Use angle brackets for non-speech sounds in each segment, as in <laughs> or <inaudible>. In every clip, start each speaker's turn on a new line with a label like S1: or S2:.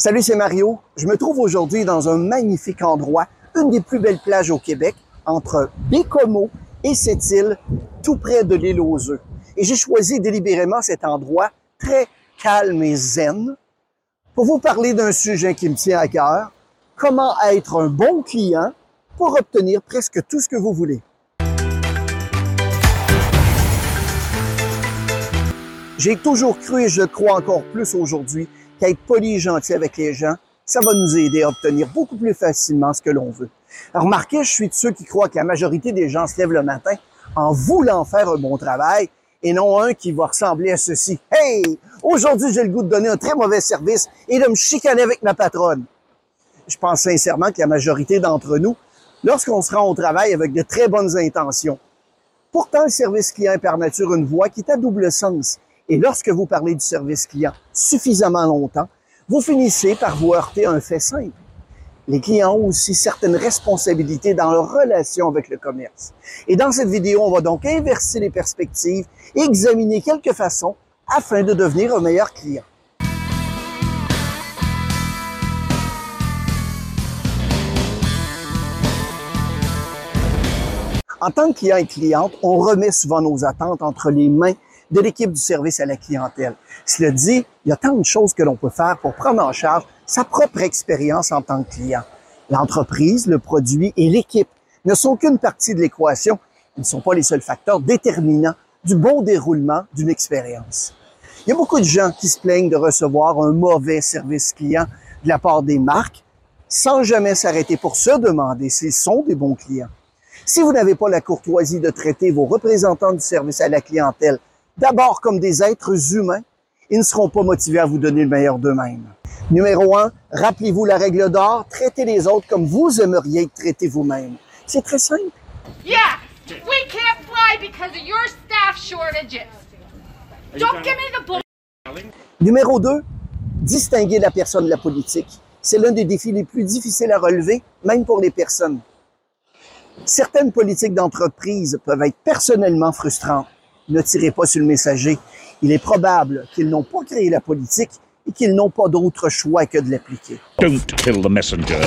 S1: Salut, c'est Mario. Je me trouve aujourd'hui dans un magnifique endroit, une des plus belles plages au Québec, entre Bécomo et cette île, tout près de l'île aux œufs. Et j'ai choisi délibérément cet endroit très calme et zen pour vous parler d'un sujet qui me tient à cœur, comment être un bon client pour obtenir presque tout ce que vous voulez? J'ai toujours cru et je crois encore plus aujourd'hui qu'être poli et gentil avec les gens, ça va nous aider à obtenir beaucoup plus facilement ce que l'on veut. Remarquez, je suis de ceux qui croient que la majorité des gens se lèvent le matin en voulant faire un bon travail et non un qui va ressembler à ceci. Hey, aujourd'hui, j'ai le goût de donner un très mauvais service et de me chicaner avec ma patronne. Je pense sincèrement que la majorité d'entre nous, lorsqu'on se rend au travail avec de très bonnes intentions, pourtant le service client est par nature une voie qui est à double sens et lorsque vous parlez du service client suffisamment longtemps, vous finissez par vous heurter à un fait simple. Les clients ont aussi certaines responsabilités dans leur relation avec le commerce. Et dans cette vidéo, on va donc inverser les perspectives et examiner quelques façons afin de devenir un meilleur client. En tant que client et cliente, on remet souvent nos attentes entre les mains de l'équipe du service à la clientèle. Cela dit, il y a tant de choses que l'on peut faire pour prendre en charge sa propre expérience en tant que client. L'entreprise, le produit et l'équipe ne sont qu'une partie de l'équation. Ils ne sont pas les seuls facteurs déterminants du bon déroulement d'une expérience. Il y a beaucoup de gens qui se plaignent de recevoir un mauvais service client de la part des marques sans jamais s'arrêter pour se demander s'ils sont des bons clients. Si vous n'avez pas la courtoisie de traiter vos représentants du service à la clientèle d'abord comme des êtres humains, ils ne seront pas motivés à vous donner le meilleur d'eux-mêmes. Numéro un, rappelez-vous la règle d'or, traitez les autres comme vous aimeriez être traité vous-même. C'est très simple.
S2: Yeah, we can't fly because of your staff shortages. Don't give me the bull.
S1: Numéro 2, distinguer la personne de la politique. C'est l'un des défis les plus difficiles à relever, même pour les personnes. Certaines politiques d'entreprise peuvent être personnellement frustrantes ne tirez pas sur le messager. Il est probable qu'ils n'ont pas créé la politique et qu'ils n'ont pas d'autre choix que de l'appliquer.
S3: Don't kill the messenger.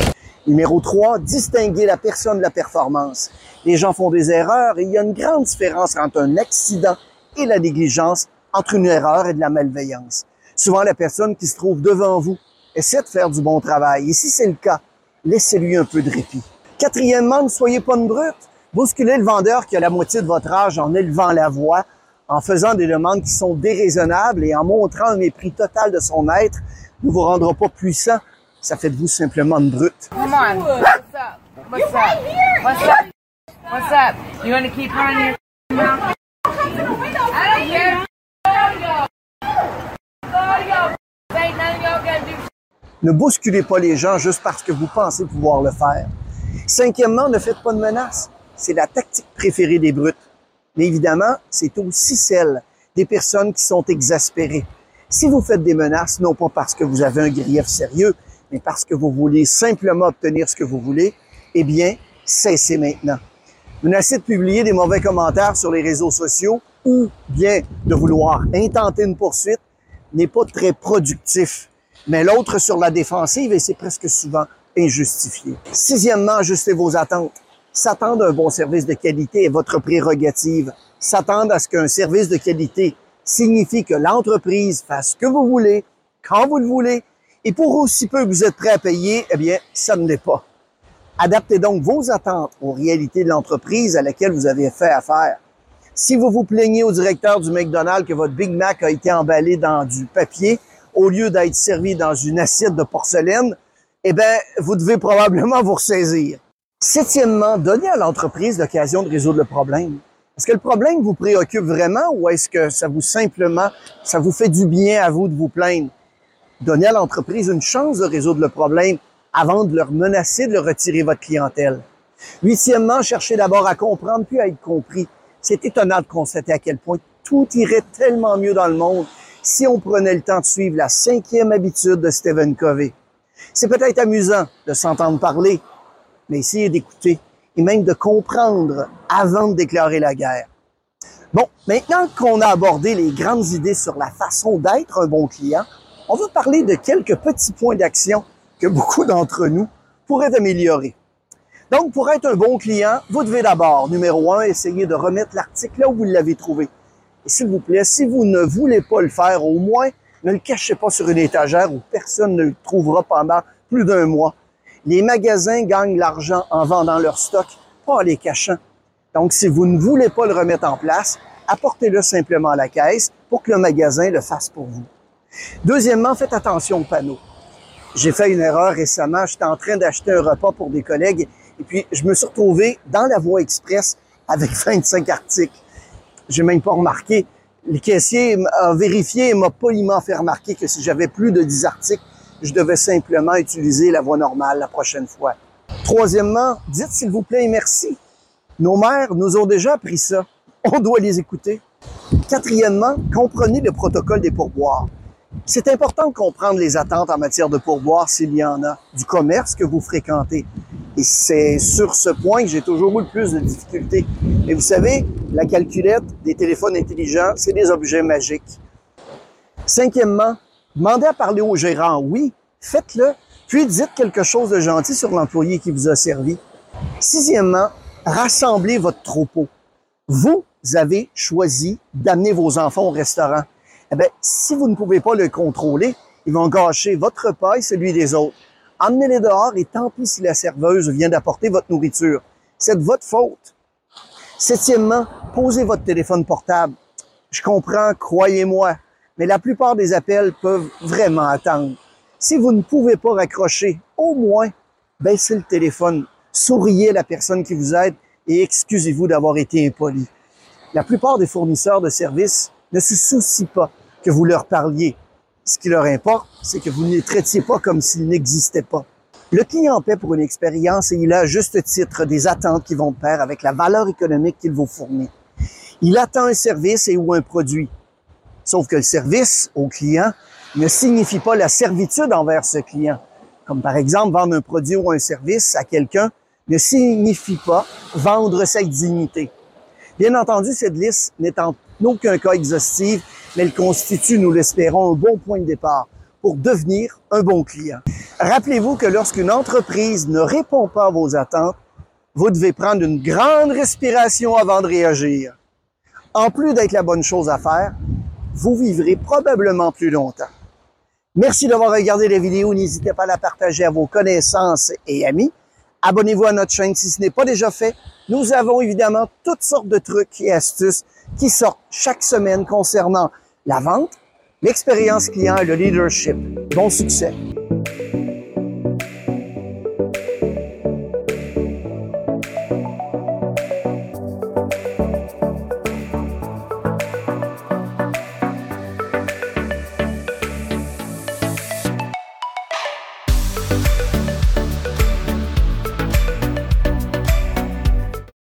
S1: Numéro 3, distinguer la personne de la performance. Les gens font des erreurs et il y a une grande différence entre un accident et la négligence, entre une erreur et de la malveillance. Souvent, la personne qui se trouve devant vous essaie de faire du bon travail. Et si c'est le cas, laissez-lui un peu de répit. Quatrièmement, ne soyez pas une brute. Bousculez le vendeur qui a la moitié de votre âge en élevant la voix, en faisant des demandes qui sont déraisonnables et en montrant un mépris total de son être ne vous rendra pas puissant. Ça fait de vous simplement une brute.
S2: Come on. What's up? What's up? What's up? What's up? You want to keep your mouth?
S1: Ne bousculez pas les gens juste parce que vous pensez pouvoir le faire. Cinquièmement, ne faites pas de menaces. C'est la tactique préférée des brutes. Mais évidemment, c'est aussi celle des personnes qui sont exaspérées. Si vous faites des menaces, non pas parce que vous avez un grief sérieux, mais parce que vous voulez simplement obtenir ce que vous voulez, eh bien, cessez maintenant. Menacer de publier des mauvais commentaires sur les réseaux sociaux ou bien de vouloir intenter une poursuite n'est pas très productif. Mais l'autre sur la défensive et c'est presque souvent injustifié. Sixièmement, ajustez vos attentes. S'attendre à un bon service de qualité est votre prérogative. S'attendre à ce qu'un service de qualité signifie que l'entreprise fasse ce que vous voulez, quand vous le voulez, et pour aussi peu que vous êtes prêt à payer, eh bien, ça ne l'est pas. Adaptez donc vos attentes aux réalités de l'entreprise à laquelle vous avez fait affaire. Si vous vous plaignez au directeur du McDonald's que votre Big Mac a été emballé dans du papier au lieu d'être servi dans une assiette de porcelaine, eh bien, vous devez probablement vous ressaisir. Septièmement, donnez à l'entreprise l'occasion de résoudre le problème. Est-ce que le problème vous préoccupe vraiment ou est-ce que ça vous simplement, ça vous fait du bien à vous de vous plaindre? Donnez à l'entreprise une chance de résoudre le problème avant de leur menacer de leur retirer votre clientèle. Huitièmement, cherchez d'abord à comprendre puis à être compris. C'est étonnant de constater à quel point tout irait tellement mieux dans le monde si on prenait le temps de suivre la cinquième habitude de Stephen Covey. C'est peut-être amusant de s'entendre parler, mais essayez d'écouter et même de comprendre avant de déclarer la guerre. Bon, maintenant qu'on a abordé les grandes idées sur la façon d'être un bon client, on va parler de quelques petits points d'action que beaucoup d'entre nous pourraient améliorer. Donc, pour être un bon client, vous devez d'abord, numéro un, essayer de remettre l'article là où vous l'avez trouvé. Et s'il vous plaît, si vous ne voulez pas le faire, au moins, ne le cachez pas sur une étagère où personne ne le trouvera pendant plus d'un mois. Les magasins gagnent l'argent en vendant leur stock, pas en les cachant. Donc, si vous ne voulez pas le remettre en place, apportez-le simplement à la caisse pour que le magasin le fasse pour vous. Deuxièmement, faites attention aux panneaux. J'ai fait une erreur récemment. J'étais en train d'acheter un repas pour des collègues et puis je me suis retrouvé dans la voie express avec <laughs> 25 articles. J'ai même pas remarqué. Le caissier a vérifié et m'a poliment fait remarquer que si j'avais plus de 10 articles, je devais simplement utiliser la voie normale la prochaine fois. Troisièmement, dites s'il vous plaît merci. Nos mères nous ont déjà appris ça. On doit les écouter. Quatrièmement, comprenez le protocole des pourboires. C'est important de comprendre les attentes en matière de pourboire s'il y en a, du commerce que vous fréquentez. Et c'est sur ce point que j'ai toujours eu le plus de difficultés. Mais vous savez, la calculette des téléphones intelligents, c'est des objets magiques. Cinquièmement, demandez à parler au gérant. Oui, faites-le. Puis dites quelque chose de gentil sur l'employé qui vous a servi. Sixièmement, rassemblez votre troupeau. Vous avez choisi d'amener vos enfants au restaurant. Eh bien, si vous ne pouvez pas le contrôler, ils vont gâcher votre repas et celui des autres. Emmenez-les dehors et tant pis si la serveuse vient d'apporter votre nourriture. C'est de votre faute. Septièmement, posez votre téléphone portable. Je comprends, croyez-moi, mais la plupart des appels peuvent vraiment attendre. Si vous ne pouvez pas raccrocher, au moins, baissez le téléphone, souriez à la personne qui vous aide et excusez-vous d'avoir été impoli. La plupart des fournisseurs de services ne se soucient pas que vous leur parliez. Ce qui leur importe, c'est que vous ne les traitiez pas comme s'ils n'existaient pas. Le client paie pour une expérience et il a à juste titre des attentes qui vont de pair avec la valeur économique qu'il vous fournit. Il attend un service et ou un produit. Sauf que le service au client ne signifie pas la servitude envers ce client. Comme par exemple, vendre un produit ou un service à quelqu'un ne signifie pas vendre sa dignité. Bien entendu, cette liste n'est en aucun cas exhaustive, mais elle constitue, nous l'espérons, un bon point de départ pour devenir un bon client. Rappelez-vous que lorsqu'une entreprise ne répond pas à vos attentes, vous devez prendre une grande respiration avant de réagir. En plus d'être la bonne chose à faire, vous vivrez probablement plus longtemps. Merci d'avoir regardé la vidéo. N'hésitez pas à la partager à vos connaissances et amis. Abonnez-vous à notre chaîne si ce n'est pas déjà fait. Nous avons évidemment toutes sortes de trucs et astuces qui sortent chaque semaine concernant la vente, l'expérience client et le leadership. Bon succès!